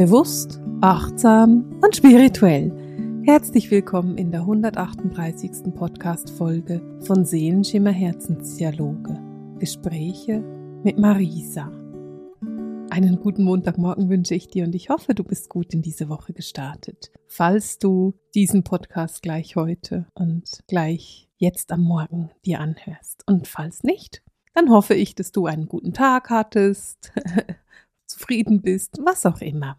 Bewusst, achtsam und spirituell. Herzlich willkommen in der 138. Podcast-Folge von Seelenschimmer Herzensdialoge. Gespräche mit Marisa. Einen guten Montagmorgen wünsche ich dir und ich hoffe, du bist gut in diese Woche gestartet. Falls du diesen Podcast gleich heute und gleich jetzt am Morgen dir anhörst. Und falls nicht, dann hoffe ich, dass du einen guten Tag hattest, zufrieden bist, was auch immer.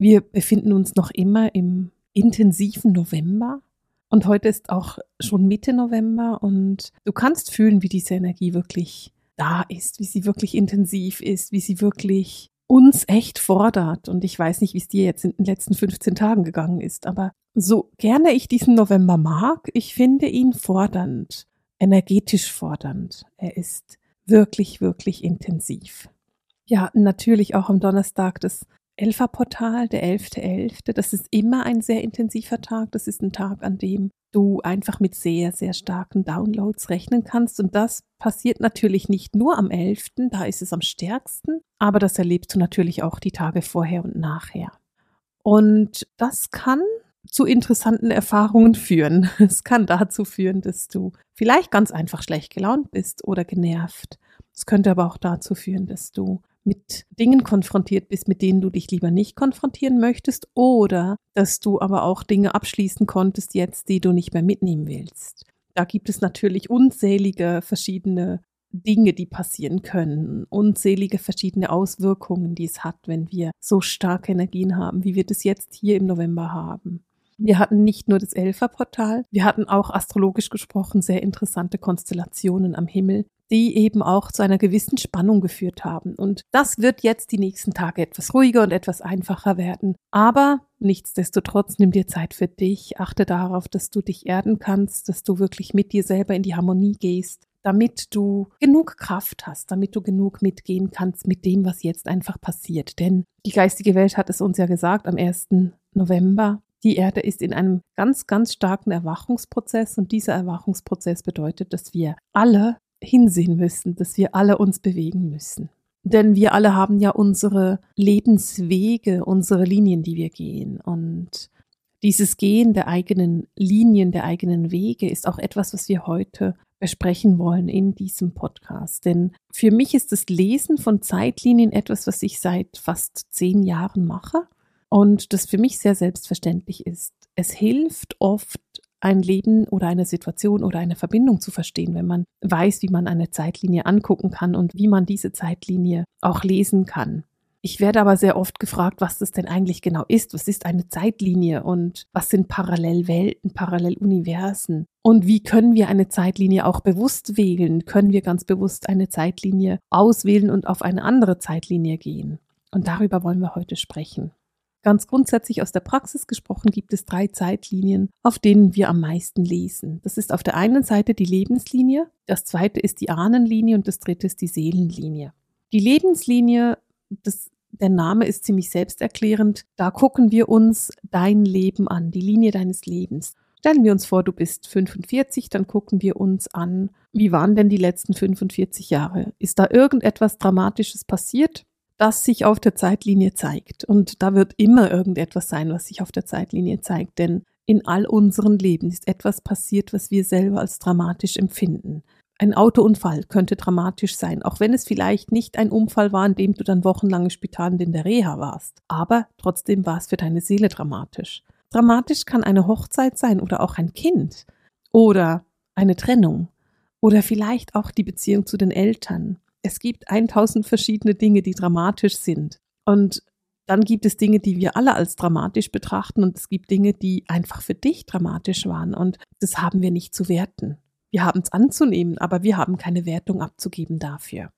Wir befinden uns noch immer im intensiven November und heute ist auch schon Mitte November und du kannst fühlen, wie diese Energie wirklich da ist, wie sie wirklich intensiv ist, wie sie wirklich uns echt fordert. Und ich weiß nicht, wie es dir jetzt in den letzten 15 Tagen gegangen ist, aber so gerne ich diesen November mag, ich finde ihn fordernd, energetisch fordernd. Er ist wirklich, wirklich intensiv. Hatten natürlich auch am Donnerstag das Elferportal, der 11.11. .11. Das ist immer ein sehr intensiver Tag. Das ist ein Tag, an dem du einfach mit sehr, sehr starken Downloads rechnen kannst. Und das passiert natürlich nicht nur am 11., da ist es am stärksten, aber das erlebst du natürlich auch die Tage vorher und nachher. Und das kann zu interessanten Erfahrungen führen. Es kann dazu führen, dass du vielleicht ganz einfach schlecht gelaunt bist oder genervt. Es könnte aber auch dazu führen, dass du mit Dingen konfrontiert bist, mit denen du dich lieber nicht konfrontieren möchtest oder dass du aber auch Dinge abschließen konntest jetzt, die du nicht mehr mitnehmen willst. Da gibt es natürlich unzählige verschiedene Dinge, die passieren können, unzählige verschiedene Auswirkungen, die es hat, wenn wir so starke Energien haben, wie wir das jetzt hier im November haben. Wir hatten nicht nur das Elferportal, wir hatten auch astrologisch gesprochen sehr interessante Konstellationen am Himmel, die eben auch zu einer gewissen Spannung geführt haben. Und das wird jetzt die nächsten Tage etwas ruhiger und etwas einfacher werden. Aber nichtsdestotrotz nimm dir Zeit für dich, achte darauf, dass du dich erden kannst, dass du wirklich mit dir selber in die Harmonie gehst, damit du genug Kraft hast, damit du genug mitgehen kannst mit dem, was jetzt einfach passiert. Denn die geistige Welt hat es uns ja gesagt am 1. November. Die Erde ist in einem ganz, ganz starken Erwachungsprozess und dieser Erwachungsprozess bedeutet, dass wir alle hinsehen müssen, dass wir alle uns bewegen müssen. Denn wir alle haben ja unsere Lebenswege, unsere Linien, die wir gehen. Und dieses Gehen der eigenen Linien, der eigenen Wege ist auch etwas, was wir heute besprechen wollen in diesem Podcast. Denn für mich ist das Lesen von Zeitlinien etwas, was ich seit fast zehn Jahren mache und das für mich sehr selbstverständlich ist. Es hilft oft, ein Leben oder eine Situation oder eine Verbindung zu verstehen, wenn man weiß, wie man eine Zeitlinie angucken kann und wie man diese Zeitlinie auch lesen kann. Ich werde aber sehr oft gefragt, was das denn eigentlich genau ist. Was ist eine Zeitlinie und was sind Parallelwelten, Paralleluniversen? Und wie können wir eine Zeitlinie auch bewusst wählen? Können wir ganz bewusst eine Zeitlinie auswählen und auf eine andere Zeitlinie gehen? Und darüber wollen wir heute sprechen. Ganz grundsätzlich aus der Praxis gesprochen gibt es drei Zeitlinien, auf denen wir am meisten lesen. Das ist auf der einen Seite die Lebenslinie, das zweite ist die Ahnenlinie und das dritte ist die Seelenlinie. Die Lebenslinie, das, der Name ist ziemlich selbsterklärend, da gucken wir uns dein Leben an, die Linie deines Lebens. Stellen wir uns vor, du bist 45, dann gucken wir uns an, wie waren denn die letzten 45 Jahre? Ist da irgendetwas Dramatisches passiert? Das sich auf der Zeitlinie zeigt. Und da wird immer irgendetwas sein, was sich auf der Zeitlinie zeigt, denn in all unseren Leben ist etwas passiert, was wir selber als dramatisch empfinden. Ein Autounfall könnte dramatisch sein, auch wenn es vielleicht nicht ein Unfall war, in dem du dann wochenlang im Spital in der Reha warst. Aber trotzdem war es für deine Seele dramatisch. Dramatisch kann eine Hochzeit sein oder auch ein Kind oder eine Trennung oder vielleicht auch die Beziehung zu den Eltern es gibt 1000 verschiedene Dinge, die dramatisch sind. Und dann gibt es Dinge, die wir alle als dramatisch betrachten und es gibt Dinge, die einfach für dich dramatisch waren und das haben wir nicht zu werten. Wir haben es anzunehmen, aber wir haben keine Wertung abzugeben dafür.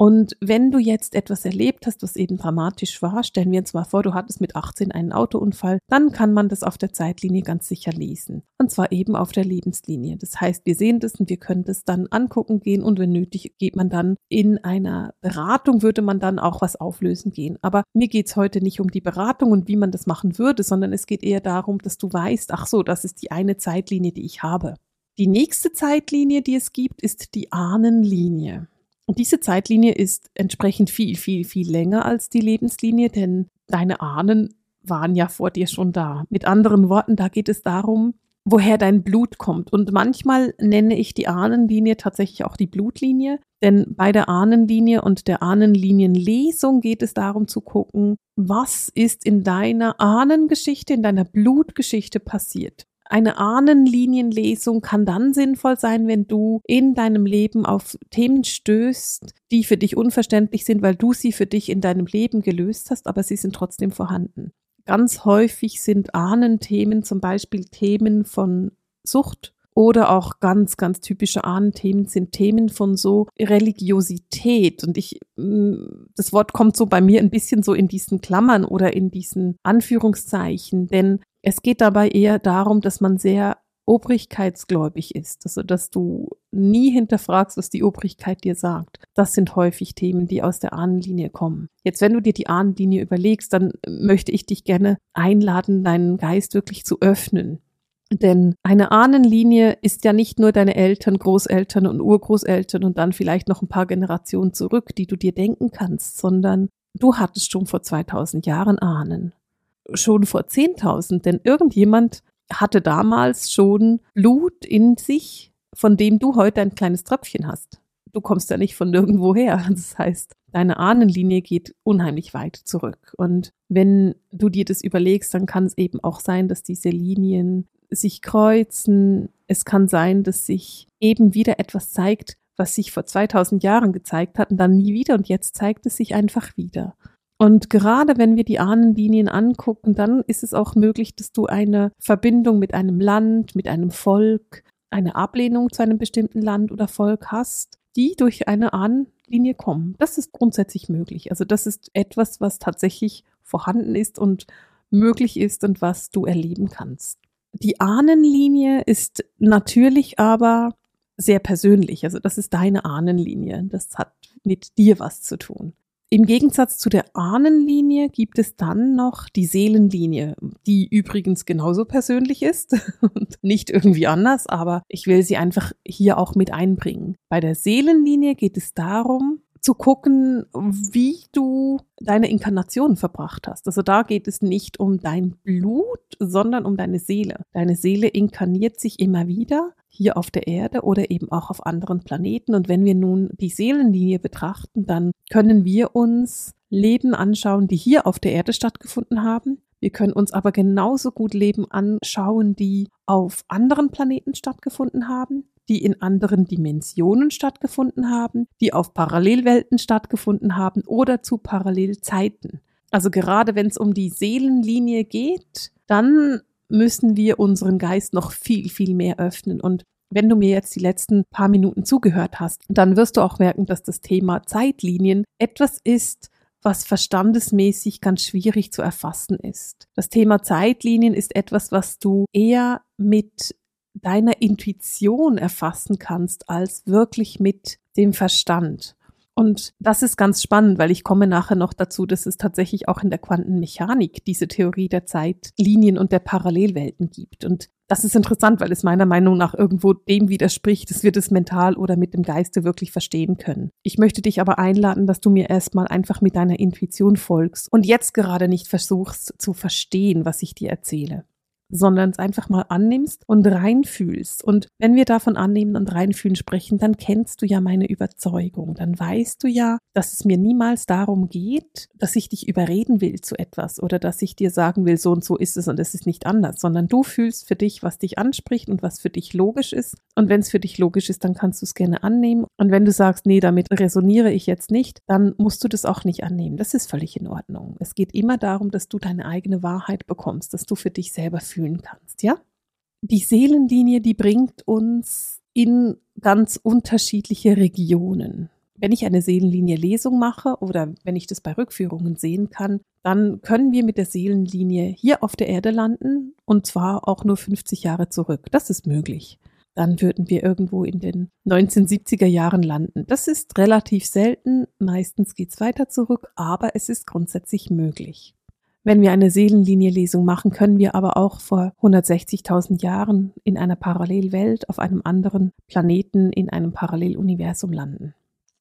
Und wenn du jetzt etwas erlebt hast, was eben dramatisch war, stellen wir uns mal vor, du hattest mit 18 einen Autounfall, dann kann man das auf der Zeitlinie ganz sicher lesen. Und zwar eben auf der Lebenslinie. Das heißt, wir sehen das und wir können das dann angucken gehen und wenn nötig geht man dann in einer Beratung, würde man dann auch was auflösen gehen. Aber mir geht's heute nicht um die Beratung und wie man das machen würde, sondern es geht eher darum, dass du weißt, ach so, das ist die eine Zeitlinie, die ich habe. Die nächste Zeitlinie, die es gibt, ist die Ahnenlinie. Und diese Zeitlinie ist entsprechend viel, viel, viel länger als die Lebenslinie, denn deine Ahnen waren ja vor dir schon da. Mit anderen Worten, da geht es darum, woher dein Blut kommt. Und manchmal nenne ich die Ahnenlinie tatsächlich auch die Blutlinie, denn bei der Ahnenlinie und der Ahnenlinienlesung geht es darum zu gucken, was ist in deiner Ahnengeschichte, in deiner Blutgeschichte passiert. Eine Ahnenlinienlesung kann dann sinnvoll sein, wenn du in deinem Leben auf Themen stößt, die für dich unverständlich sind, weil du sie für dich in deinem Leben gelöst hast, aber sie sind trotzdem vorhanden. Ganz häufig sind Ahnenthemen zum Beispiel Themen von Sucht oder auch ganz, ganz typische Ahnenthemen sind Themen von so Religiosität. Und ich, mm, das Wort kommt so bei mir ein bisschen so in diesen Klammern oder in diesen Anführungszeichen, denn es geht dabei eher darum, dass man sehr obrigkeitsgläubig ist, also dass du nie hinterfragst, was die Obrigkeit dir sagt. Das sind häufig Themen, die aus der Ahnenlinie kommen. Jetzt, wenn du dir die Ahnenlinie überlegst, dann möchte ich dich gerne einladen, deinen Geist wirklich zu öffnen. Denn eine Ahnenlinie ist ja nicht nur deine Eltern, Großeltern und Urgroßeltern und dann vielleicht noch ein paar Generationen zurück, die du dir denken kannst, sondern du hattest schon vor 2000 Jahren Ahnen. Schon vor 10.000, denn irgendjemand hatte damals schon Blut in sich, von dem du heute ein kleines Tröpfchen hast. Du kommst ja nicht von nirgendwo her. Das heißt, deine Ahnenlinie geht unheimlich weit zurück. Und wenn du dir das überlegst, dann kann es eben auch sein, dass diese Linien sich kreuzen. Es kann sein, dass sich eben wieder etwas zeigt, was sich vor 2000 Jahren gezeigt hat und dann nie wieder und jetzt zeigt es sich einfach wieder. Und gerade wenn wir die Ahnenlinien angucken, dann ist es auch möglich, dass du eine Verbindung mit einem Land, mit einem Volk, eine Ablehnung zu einem bestimmten Land oder Volk hast, die durch eine Ahnenlinie kommen. Das ist grundsätzlich möglich. Also das ist etwas, was tatsächlich vorhanden ist und möglich ist und was du erleben kannst. Die Ahnenlinie ist natürlich aber sehr persönlich. Also das ist deine Ahnenlinie. Das hat mit dir was zu tun. Im Gegensatz zu der Ahnenlinie gibt es dann noch die Seelenlinie, die übrigens genauso persönlich ist und nicht irgendwie anders, aber ich will sie einfach hier auch mit einbringen. Bei der Seelenlinie geht es darum, zu gucken, wie du deine Inkarnation verbracht hast. Also da geht es nicht um dein Blut, sondern um deine Seele. Deine Seele inkarniert sich immer wieder hier auf der Erde oder eben auch auf anderen Planeten. Und wenn wir nun die Seelenlinie betrachten, dann können wir uns Leben anschauen, die hier auf der Erde stattgefunden haben. Wir können uns aber genauso gut Leben anschauen, die auf anderen Planeten stattgefunden haben, die in anderen Dimensionen stattgefunden haben, die auf Parallelwelten stattgefunden haben oder zu Parallelzeiten. Also gerade wenn es um die Seelenlinie geht, dann müssen wir unseren Geist noch viel, viel mehr öffnen. Und wenn du mir jetzt die letzten paar Minuten zugehört hast, dann wirst du auch merken, dass das Thema Zeitlinien etwas ist, was verstandesmäßig ganz schwierig zu erfassen ist. Das Thema Zeitlinien ist etwas, was du eher mit deiner Intuition erfassen kannst, als wirklich mit dem Verstand. Und das ist ganz spannend, weil ich komme nachher noch dazu, dass es tatsächlich auch in der Quantenmechanik diese Theorie der Zeitlinien und der Parallelwelten gibt. Und das ist interessant, weil es meiner Meinung nach irgendwo dem widerspricht, dass wir das mental oder mit dem Geiste wirklich verstehen können. Ich möchte dich aber einladen, dass du mir erstmal einfach mit deiner Intuition folgst und jetzt gerade nicht versuchst zu verstehen, was ich dir erzähle sondern es einfach mal annimmst und reinfühlst. Und wenn wir davon annehmen und reinfühlen sprechen, dann kennst du ja meine Überzeugung. Dann weißt du ja, dass es mir niemals darum geht, dass ich dich überreden will zu etwas oder dass ich dir sagen will, so und so ist es und es ist nicht anders, sondern du fühlst für dich, was dich anspricht und was für dich logisch ist. Und wenn es für dich logisch ist, dann kannst du es gerne annehmen. Und wenn du sagst, nee, damit resoniere ich jetzt nicht, dann musst du das auch nicht annehmen. Das ist völlig in Ordnung. Es geht immer darum, dass du deine eigene Wahrheit bekommst, dass du für dich selber fühlst fühlen kannst, ja? Die Seelenlinie, die bringt uns in ganz unterschiedliche Regionen. Wenn ich eine Seelenlinie-Lesung mache oder wenn ich das bei Rückführungen sehen kann, dann können wir mit der Seelenlinie hier auf der Erde landen und zwar auch nur 50 Jahre zurück. Das ist möglich. Dann würden wir irgendwo in den 1970er Jahren landen. Das ist relativ selten. Meistens geht es weiter zurück, aber es ist grundsätzlich möglich. Wenn wir eine Seelenlinie-Lesung machen, können wir aber auch vor 160.000 Jahren in einer Parallelwelt auf einem anderen Planeten in einem Paralleluniversum landen.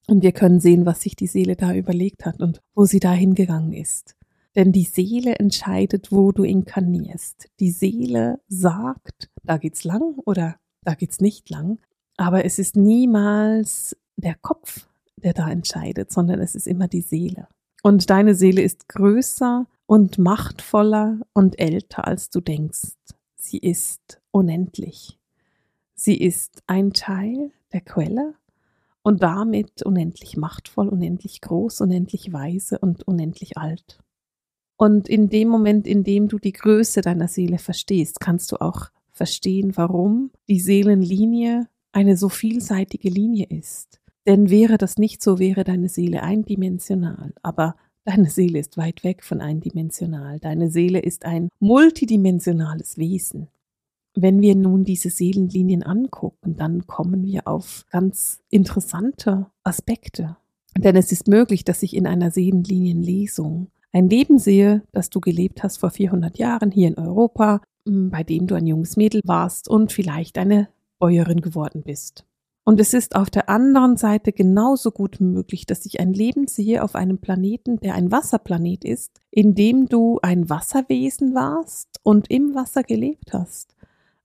Und wir können sehen, was sich die Seele da überlegt hat und wo sie da hingegangen ist. Denn die Seele entscheidet, wo du inkarnierst. Die Seele sagt, da geht's lang oder da geht's nicht lang. Aber es ist niemals der Kopf, der da entscheidet, sondern es ist immer die Seele. Und deine Seele ist größer und machtvoller und älter, als du denkst. Sie ist unendlich. Sie ist ein Teil der Quelle und damit unendlich machtvoll, unendlich groß, unendlich weise und unendlich alt. Und in dem Moment, in dem du die Größe deiner Seele verstehst, kannst du auch verstehen, warum die Seelenlinie eine so vielseitige Linie ist. Denn wäre das nicht so, wäre deine Seele eindimensional. Aber deine Seele ist weit weg von eindimensional. Deine Seele ist ein multidimensionales Wesen. Wenn wir nun diese Seelenlinien angucken, dann kommen wir auf ganz interessante Aspekte. Denn es ist möglich, dass ich in einer Seelenlinienlesung ein Leben sehe, das du gelebt hast vor 400 Jahren hier in Europa, bei dem du ein junges Mädel warst und vielleicht eine Bäuerin geworden bist. Und es ist auf der anderen Seite genauso gut möglich, dass ich ein Leben sehe auf einem Planeten, der ein Wasserplanet ist, in dem du ein Wasserwesen warst und im Wasser gelebt hast.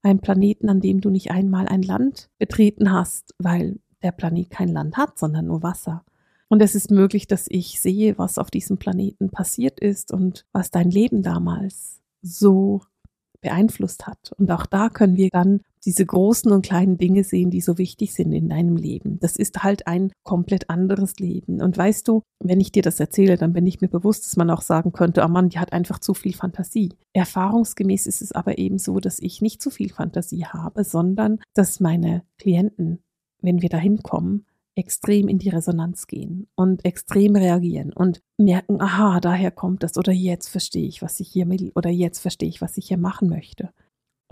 Ein Planeten, an dem du nicht einmal ein Land betreten hast, weil der Planet kein Land hat, sondern nur Wasser. Und es ist möglich, dass ich sehe, was auf diesem Planeten passiert ist und was dein Leben damals so beeinflusst hat. Und auch da können wir dann diese großen und kleinen Dinge sehen, die so wichtig sind in deinem Leben. Das ist halt ein komplett anderes Leben. Und weißt du, wenn ich dir das erzähle, dann bin ich mir bewusst, dass man auch sagen könnte, oh Mann, die hat einfach zu viel Fantasie. Erfahrungsgemäß ist es aber eben so, dass ich nicht zu viel Fantasie habe, sondern dass meine Klienten, wenn wir dahin kommen, extrem in die Resonanz gehen und extrem reagieren und merken, aha, daher kommt das oder jetzt verstehe ich, was ich hier will oder jetzt verstehe ich, was ich hier machen möchte.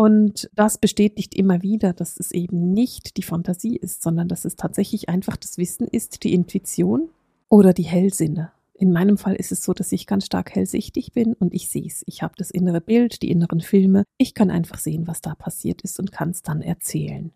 Und das bestätigt immer wieder, dass es eben nicht die Fantasie ist, sondern dass es tatsächlich einfach das Wissen ist, die Intuition oder die Hellsinne. In meinem Fall ist es so, dass ich ganz stark hellsichtig bin und ich sehe es. Ich habe das innere Bild, die inneren Filme. Ich kann einfach sehen, was da passiert ist und kann es dann erzählen.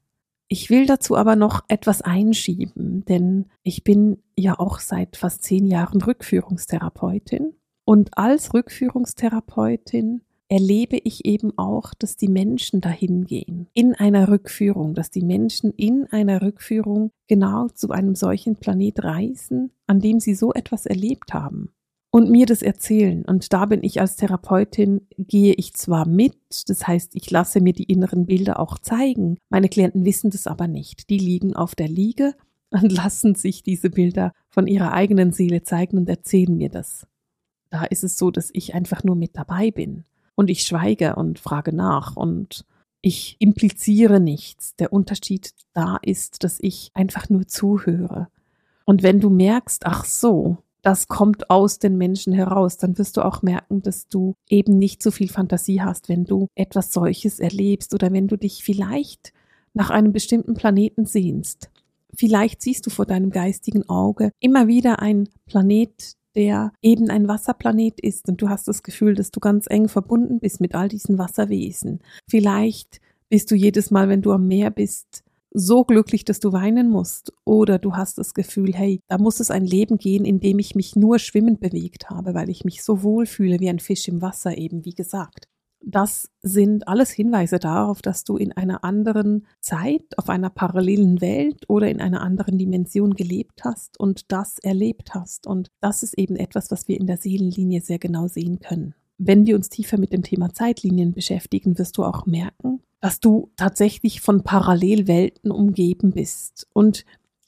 Ich will dazu aber noch etwas einschieben, denn ich bin ja auch seit fast zehn Jahren Rückführungstherapeutin. Und als Rückführungstherapeutin erlebe ich eben auch, dass die Menschen dahin gehen, in einer Rückführung, dass die Menschen in einer Rückführung genau zu einem solchen Planet reisen, an dem sie so etwas erlebt haben und mir das erzählen. Und da bin ich als Therapeutin, gehe ich zwar mit, das heißt, ich lasse mir die inneren Bilder auch zeigen. Meine Klienten wissen das aber nicht. Die liegen auf der Liege und lassen sich diese Bilder von ihrer eigenen Seele zeigen und erzählen mir das. Da ist es so, dass ich einfach nur mit dabei bin. Und ich schweige und frage nach und ich impliziere nichts. Der Unterschied da ist, dass ich einfach nur zuhöre. Und wenn du merkst, ach so, das kommt aus den Menschen heraus, dann wirst du auch merken, dass du eben nicht so viel Fantasie hast, wenn du etwas solches erlebst oder wenn du dich vielleicht nach einem bestimmten Planeten sehnst. Vielleicht siehst du vor deinem geistigen Auge immer wieder einen Planet, der eben ein Wasserplanet ist und du hast das Gefühl, dass du ganz eng verbunden bist mit all diesen Wasserwesen. Vielleicht bist du jedes Mal, wenn du am Meer bist, so glücklich, dass du weinen musst. Oder du hast das Gefühl, hey, da muss es ein Leben gehen, in dem ich mich nur schwimmend bewegt habe, weil ich mich so wohl fühle wie ein Fisch im Wasser, eben wie gesagt. Das sind alles Hinweise darauf, dass du in einer anderen Zeit, auf einer parallelen Welt oder in einer anderen Dimension gelebt hast und das erlebt hast. Und das ist eben etwas, was wir in der Seelenlinie sehr genau sehen können. Wenn wir uns tiefer mit dem Thema Zeitlinien beschäftigen, wirst du auch merken, dass du tatsächlich von Parallelwelten umgeben bist. Und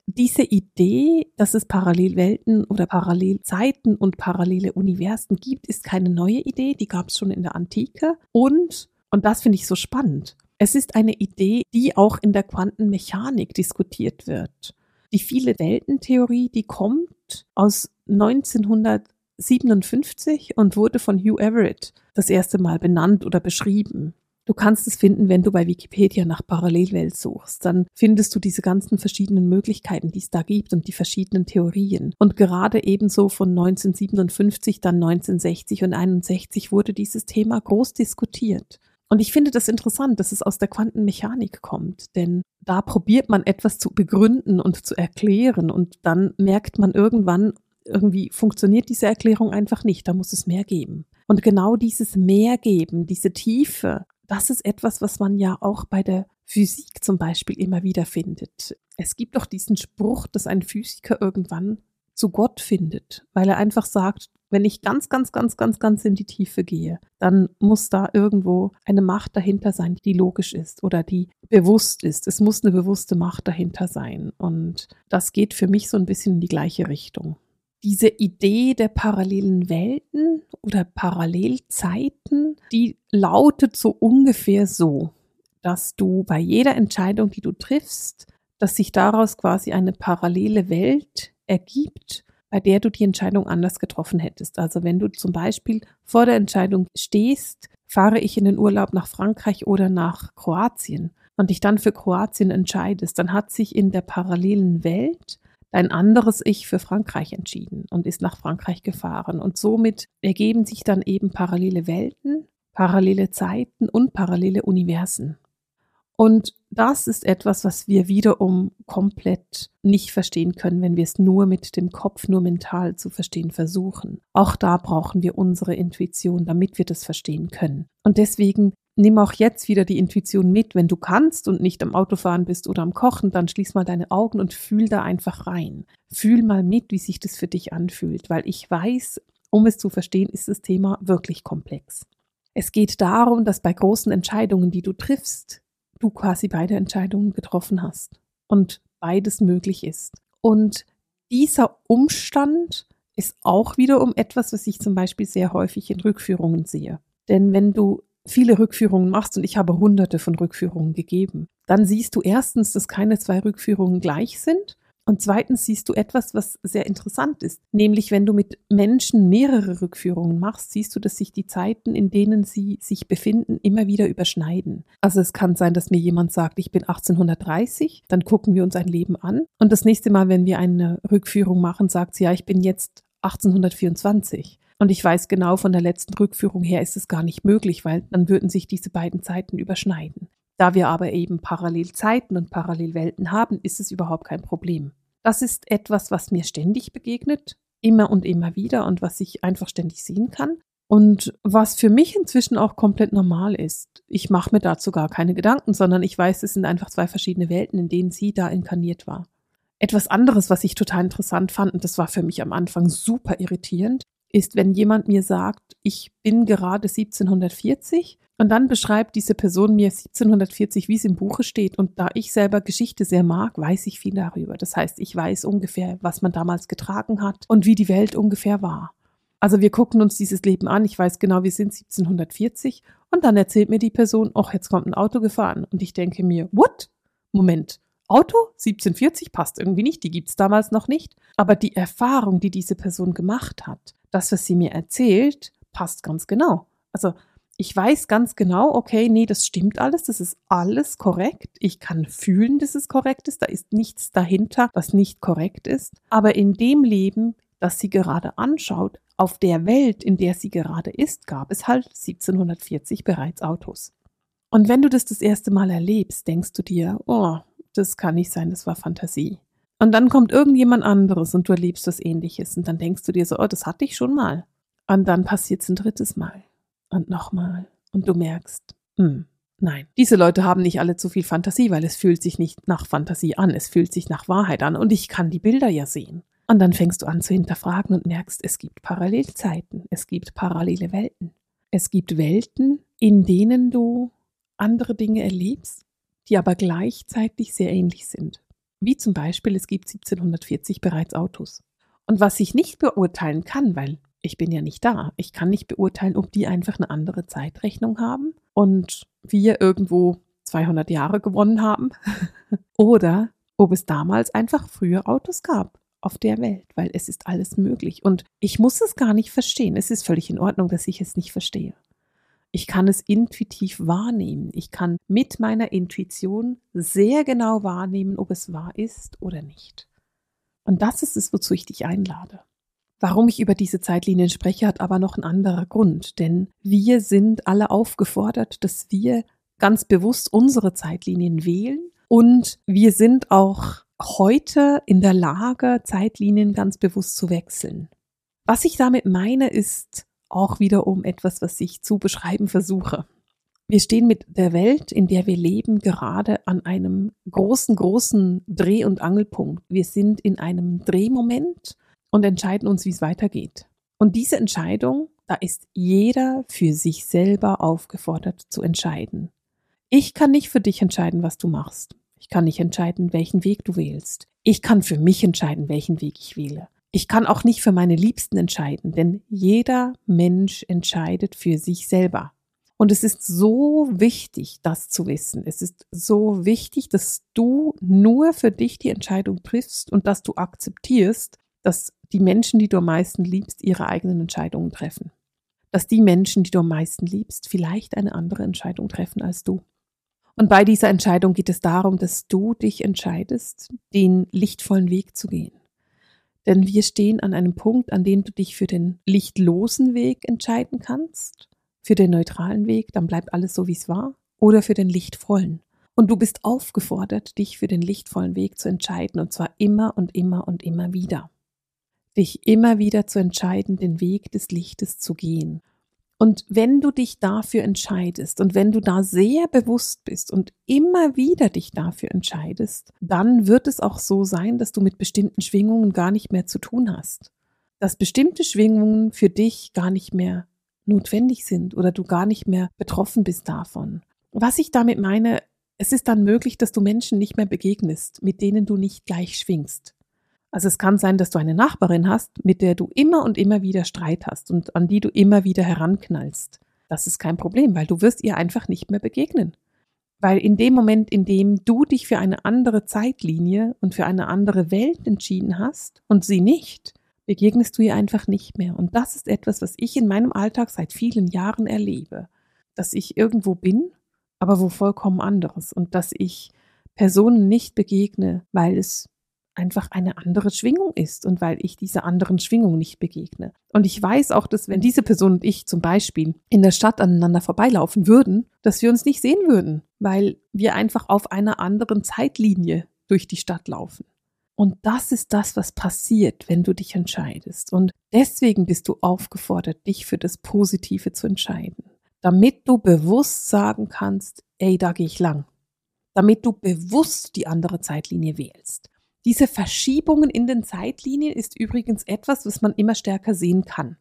diese Idee, dass es Parallelwelten oder Parallelzeiten und parallele Universen gibt, ist keine neue Idee, die gab es schon in der Antike. Und, und das finde ich so spannend, es ist eine Idee, die auch in der Quantenmechanik diskutiert wird. Die viele Weltentheorie, die kommt aus 1957 und wurde von Hugh Everett das erste Mal benannt oder beschrieben. Du kannst es finden, wenn du bei Wikipedia nach Parallelwelt suchst. Dann findest du diese ganzen verschiedenen Möglichkeiten, die es da gibt und die verschiedenen Theorien. Und gerade ebenso von 1957, dann 1960 und 61 wurde dieses Thema groß diskutiert. Und ich finde das interessant, dass es aus der Quantenmechanik kommt, denn da probiert man etwas zu begründen und zu erklären und dann merkt man irgendwann, irgendwie funktioniert diese Erklärung einfach nicht. Da muss es mehr geben. Und genau dieses Mehr geben, diese Tiefe, das ist etwas, was man ja auch bei der Physik zum Beispiel immer wieder findet. Es gibt doch diesen Spruch, dass ein Physiker irgendwann zu Gott findet, weil er einfach sagt, wenn ich ganz, ganz, ganz, ganz, ganz in die Tiefe gehe, dann muss da irgendwo eine Macht dahinter sein, die logisch ist oder die bewusst ist. Es muss eine bewusste Macht dahinter sein. Und das geht für mich so ein bisschen in die gleiche Richtung. Diese Idee der parallelen Welten oder Parallelzeiten, die lautet so ungefähr so, dass du bei jeder Entscheidung, die du triffst, dass sich daraus quasi eine parallele Welt ergibt, bei der du die Entscheidung anders getroffen hättest. Also wenn du zum Beispiel vor der Entscheidung stehst, fahre ich in den Urlaub nach Frankreich oder nach Kroatien und dich dann für Kroatien entscheidest, dann hat sich in der parallelen Welt dein anderes Ich für Frankreich entschieden und ist nach Frankreich gefahren. Und somit ergeben sich dann eben parallele Welten, parallele Zeiten und parallele Universen. Und das ist etwas, was wir wiederum komplett nicht verstehen können, wenn wir es nur mit dem Kopf, nur mental zu verstehen versuchen. Auch da brauchen wir unsere Intuition, damit wir das verstehen können. Und deswegen nimm auch jetzt wieder die Intuition mit. Wenn du kannst und nicht am Autofahren bist oder am Kochen, dann schließ mal deine Augen und fühl da einfach rein. Fühl mal mit, wie sich das für dich anfühlt, weil ich weiß, um es zu verstehen, ist das Thema wirklich komplex. Es geht darum, dass bei großen Entscheidungen, die du triffst, du quasi beide Entscheidungen getroffen hast und beides möglich ist. Und dieser Umstand ist auch wiederum etwas, was ich zum Beispiel sehr häufig in Rückführungen sehe. Denn wenn du viele Rückführungen machst und ich habe hunderte von Rückführungen gegeben, dann siehst du erstens, dass keine zwei Rückführungen gleich sind und zweitens siehst du etwas, was sehr interessant ist. Nämlich, wenn du mit Menschen mehrere Rückführungen machst, siehst du, dass sich die Zeiten, in denen sie sich befinden, immer wieder überschneiden. Also es kann sein, dass mir jemand sagt, ich bin 1830, dann gucken wir uns ein Leben an. Und das nächste Mal, wenn wir eine Rückführung machen, sagt sie, ja, ich bin jetzt 1824. Und ich weiß genau, von der letzten Rückführung her ist es gar nicht möglich, weil dann würden sich diese beiden Zeiten überschneiden. Da wir aber eben Parallelzeiten und Parallelwelten haben, ist es überhaupt kein Problem. Das ist etwas, was mir ständig begegnet, immer und immer wieder und was ich einfach ständig sehen kann. Und was für mich inzwischen auch komplett normal ist. Ich mache mir dazu gar keine Gedanken, sondern ich weiß, es sind einfach zwei verschiedene Welten, in denen sie da inkarniert war. Etwas anderes, was ich total interessant fand, und das war für mich am Anfang super irritierend, ist, wenn jemand mir sagt, ich bin gerade 1740 und dann beschreibt diese Person mir 1740, wie es im Buche steht. Und da ich selber Geschichte sehr mag, weiß ich viel darüber. Das heißt, ich weiß ungefähr, was man damals getragen hat und wie die Welt ungefähr war. Also wir gucken uns dieses Leben an. Ich weiß genau, wir sind 1740. Und dann erzählt mir die Person, ach, jetzt kommt ein Auto gefahren. Und ich denke mir, what? Moment. Auto 1740 passt irgendwie nicht, die gibt's damals noch nicht. Aber die Erfahrung, die diese Person gemacht hat, das, was sie mir erzählt, passt ganz genau. Also ich weiß ganz genau, okay, nee, das stimmt alles, das ist alles korrekt. Ich kann fühlen, dass es korrekt ist. Da ist nichts dahinter, was nicht korrekt ist. Aber in dem Leben, das sie gerade anschaut, auf der Welt, in der sie gerade ist, gab es halt 1740 bereits Autos. Und wenn du das das erste Mal erlebst, denkst du dir, oh, das kann nicht sein, das war Fantasie. Und dann kommt irgendjemand anderes und du erlebst was ähnliches und dann denkst du dir so, oh, das hatte ich schon mal. Und dann passiert es ein drittes Mal und nochmal. Und du merkst, hm, nein, diese Leute haben nicht alle zu viel Fantasie, weil es fühlt sich nicht nach Fantasie an, es fühlt sich nach Wahrheit an und ich kann die Bilder ja sehen. Und dann fängst du an zu hinterfragen und merkst, es gibt Parallelzeiten, es gibt parallele Welten. Es gibt Welten, in denen du andere Dinge erlebst, die aber gleichzeitig sehr ähnlich sind. Wie zum Beispiel, es gibt 1740 bereits Autos. Und was ich nicht beurteilen kann, weil ich bin ja nicht da. Ich kann nicht beurteilen, ob die einfach eine andere Zeitrechnung haben und wir irgendwo 200 Jahre gewonnen haben oder ob es damals einfach früher Autos gab auf der Welt, weil es ist alles möglich und ich muss es gar nicht verstehen. Es ist völlig in Ordnung, dass ich es nicht verstehe. Ich kann es intuitiv wahrnehmen. Ich kann mit meiner Intuition sehr genau wahrnehmen, ob es wahr ist oder nicht. Und das ist es, wozu ich dich einlade. Warum ich über diese Zeitlinien spreche, hat aber noch einen anderen Grund, denn wir sind alle aufgefordert, dass wir ganz bewusst unsere Zeitlinien wählen und wir sind auch heute in der Lage, Zeitlinien ganz bewusst zu wechseln. Was ich damit meine, ist auch wiederum etwas, was ich zu beschreiben versuche. Wir stehen mit der Welt, in der wir leben, gerade an einem großen, großen Dreh- und Angelpunkt. Wir sind in einem Drehmoment und entscheiden uns, wie es weitergeht. Und diese Entscheidung, da ist jeder für sich selber aufgefordert zu entscheiden. Ich kann nicht für dich entscheiden, was du machst. Ich kann nicht entscheiden, welchen Weg du wählst. Ich kann für mich entscheiden, welchen Weg ich wähle. Ich kann auch nicht für meine Liebsten entscheiden, denn jeder Mensch entscheidet für sich selber. Und es ist so wichtig, das zu wissen. Es ist so wichtig, dass du nur für dich die Entscheidung triffst und dass du akzeptierst, dass die Menschen, die du am meisten liebst, ihre eigenen Entscheidungen treffen. Dass die Menschen, die du am meisten liebst, vielleicht eine andere Entscheidung treffen als du. Und bei dieser Entscheidung geht es darum, dass du dich entscheidest, den lichtvollen Weg zu gehen. Denn wir stehen an einem Punkt, an dem du dich für den lichtlosen Weg entscheiden kannst für den neutralen Weg, dann bleibt alles so, wie es war, oder für den lichtvollen. Und du bist aufgefordert, dich für den lichtvollen Weg zu entscheiden, und zwar immer und immer und immer wieder. Dich immer wieder zu entscheiden, den Weg des Lichtes zu gehen. Und wenn du dich dafür entscheidest und wenn du da sehr bewusst bist und immer wieder dich dafür entscheidest, dann wird es auch so sein, dass du mit bestimmten Schwingungen gar nicht mehr zu tun hast. Dass bestimmte Schwingungen für dich gar nicht mehr notwendig sind oder du gar nicht mehr betroffen bist davon. Was ich damit meine, es ist dann möglich, dass du Menschen nicht mehr begegnest, mit denen du nicht gleich schwingst. Also es kann sein, dass du eine Nachbarin hast, mit der du immer und immer wieder Streit hast und an die du immer wieder heranknallst. Das ist kein Problem, weil du wirst ihr einfach nicht mehr begegnen. Weil in dem Moment, in dem du dich für eine andere Zeitlinie und für eine andere Welt entschieden hast und sie nicht, begegnest du ihr einfach nicht mehr. Und das ist etwas, was ich in meinem Alltag seit vielen Jahren erlebe. Dass ich irgendwo bin, aber wo vollkommen anderes. Und dass ich Personen nicht begegne, weil es einfach eine andere Schwingung ist und weil ich dieser anderen Schwingung nicht begegne. Und ich weiß auch, dass wenn diese Person und ich zum Beispiel in der Stadt aneinander vorbeilaufen würden, dass wir uns nicht sehen würden, weil wir einfach auf einer anderen Zeitlinie durch die Stadt laufen. Und das ist das, was passiert, wenn du dich entscheidest. Und deswegen bist du aufgefordert, dich für das Positive zu entscheiden. Damit du bewusst sagen kannst, ey, da gehe ich lang. Damit du bewusst die andere Zeitlinie wählst. Diese Verschiebungen in den Zeitlinien ist übrigens etwas, was man immer stärker sehen kann.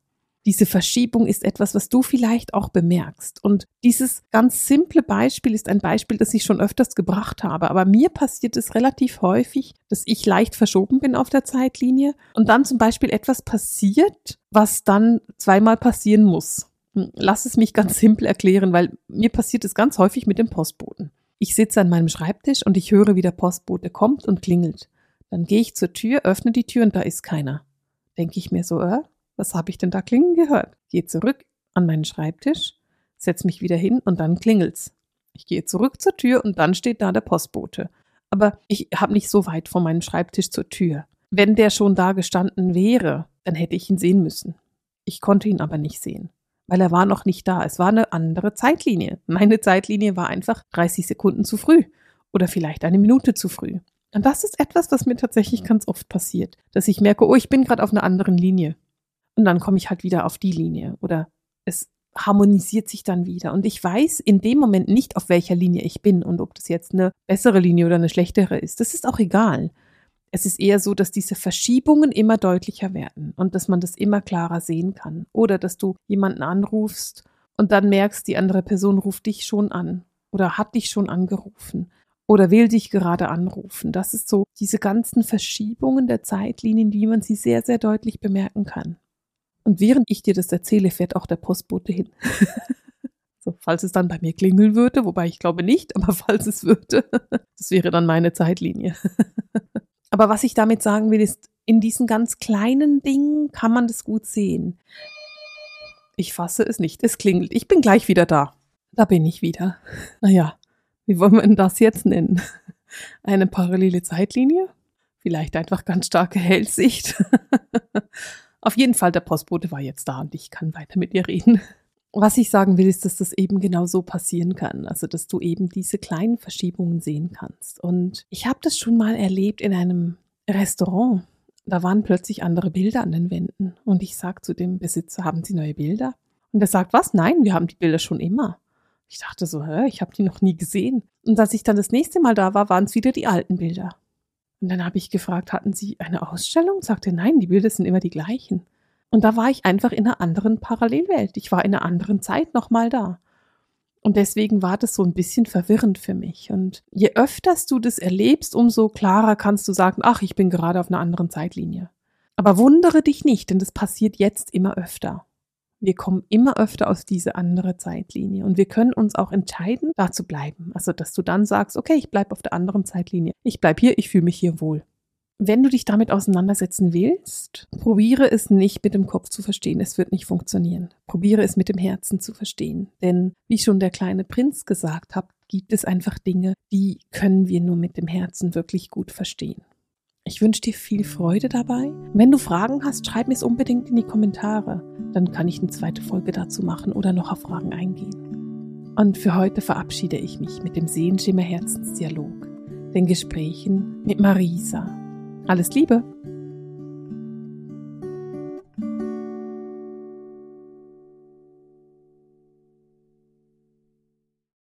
Diese Verschiebung ist etwas, was du vielleicht auch bemerkst. Und dieses ganz simple Beispiel ist ein Beispiel, das ich schon öfters gebracht habe. Aber mir passiert es relativ häufig, dass ich leicht verschoben bin auf der Zeitlinie und dann zum Beispiel etwas passiert, was dann zweimal passieren muss. Hm, lass es mich ganz simpel erklären, weil mir passiert es ganz häufig mit dem Postboten. Ich sitze an meinem Schreibtisch und ich höre, wie der Postbote kommt und klingelt. Dann gehe ich zur Tür, öffne die Tür und da ist keiner. Denke ich mir so, äh, was habe ich denn da klingen gehört? Gehe zurück an meinen Schreibtisch, setze mich wieder hin und dann klingelt's. Ich gehe zurück zur Tür und dann steht da der Postbote. Aber ich habe nicht so weit von meinem Schreibtisch zur Tür. Wenn der schon da gestanden wäre, dann hätte ich ihn sehen müssen. Ich konnte ihn aber nicht sehen, weil er war noch nicht da. Es war eine andere Zeitlinie. Meine Zeitlinie war einfach 30 Sekunden zu früh oder vielleicht eine Minute zu früh. Und das ist etwas, was mir tatsächlich ganz oft passiert, dass ich merke, oh, ich bin gerade auf einer anderen Linie. Und dann komme ich halt wieder auf die Linie oder es harmonisiert sich dann wieder. Und ich weiß in dem Moment nicht, auf welcher Linie ich bin und ob das jetzt eine bessere Linie oder eine schlechtere ist. Das ist auch egal. Es ist eher so, dass diese Verschiebungen immer deutlicher werden und dass man das immer klarer sehen kann. Oder dass du jemanden anrufst und dann merkst, die andere Person ruft dich schon an oder hat dich schon angerufen oder will dich gerade anrufen. Das ist so diese ganzen Verschiebungen der Zeitlinien, wie man sie sehr, sehr deutlich bemerken kann. Und während ich dir das erzähle, fährt auch der Postbote hin. so, falls es dann bei mir klingeln würde, wobei ich glaube nicht, aber falls es würde, das wäre dann meine Zeitlinie. aber was ich damit sagen will, ist, in diesen ganz kleinen Dingen kann man das gut sehen. Ich fasse es nicht, es klingelt. Ich bin gleich wieder da. Da bin ich wieder. Naja, wie wollen wir denn das jetzt nennen? Eine parallele Zeitlinie? Vielleicht einfach ganz starke Hellsicht. Auf jeden Fall, der Postbote war jetzt da und ich kann weiter mit ihr reden. was ich sagen will, ist, dass das eben genau so passieren kann. Also, dass du eben diese kleinen Verschiebungen sehen kannst. Und ich habe das schon mal erlebt in einem Restaurant. Da waren plötzlich andere Bilder an den Wänden. Und ich sage zu dem Besitzer, haben Sie neue Bilder? Und er sagt, was? Nein, wir haben die Bilder schon immer. Ich dachte so, hä, ich habe die noch nie gesehen. Und als ich dann das nächste Mal da war, waren es wieder die alten Bilder. Und dann habe ich gefragt, hatten Sie eine Ausstellung? Sagte, nein, die Bilder sind immer die gleichen. Und da war ich einfach in einer anderen Parallelwelt. Ich war in einer anderen Zeit nochmal da. Und deswegen war das so ein bisschen verwirrend für mich. Und je öfters du das erlebst, umso klarer kannst du sagen, ach, ich bin gerade auf einer anderen Zeitlinie. Aber wundere dich nicht, denn das passiert jetzt immer öfter. Wir kommen immer öfter aus dieser andere Zeitlinie und wir können uns auch entscheiden, da zu bleiben. Also, dass du dann sagst, okay, ich bleibe auf der anderen Zeitlinie. Ich bleibe hier, ich fühle mich hier wohl. Wenn du dich damit auseinandersetzen willst, probiere es nicht mit dem Kopf zu verstehen. Es wird nicht funktionieren. Probiere es mit dem Herzen zu verstehen. Denn, wie schon der kleine Prinz gesagt hat, gibt es einfach Dinge, die können wir nur mit dem Herzen wirklich gut verstehen. Ich wünsche dir viel Freude dabei. Wenn du Fragen hast, schreib mir es unbedingt in die Kommentare. Dann kann ich eine zweite Folge dazu machen oder noch auf Fragen eingehen. Und für heute verabschiede ich mich mit dem Sehenschimmer Herzensdialog, den Gesprächen mit Marisa. Alles Liebe!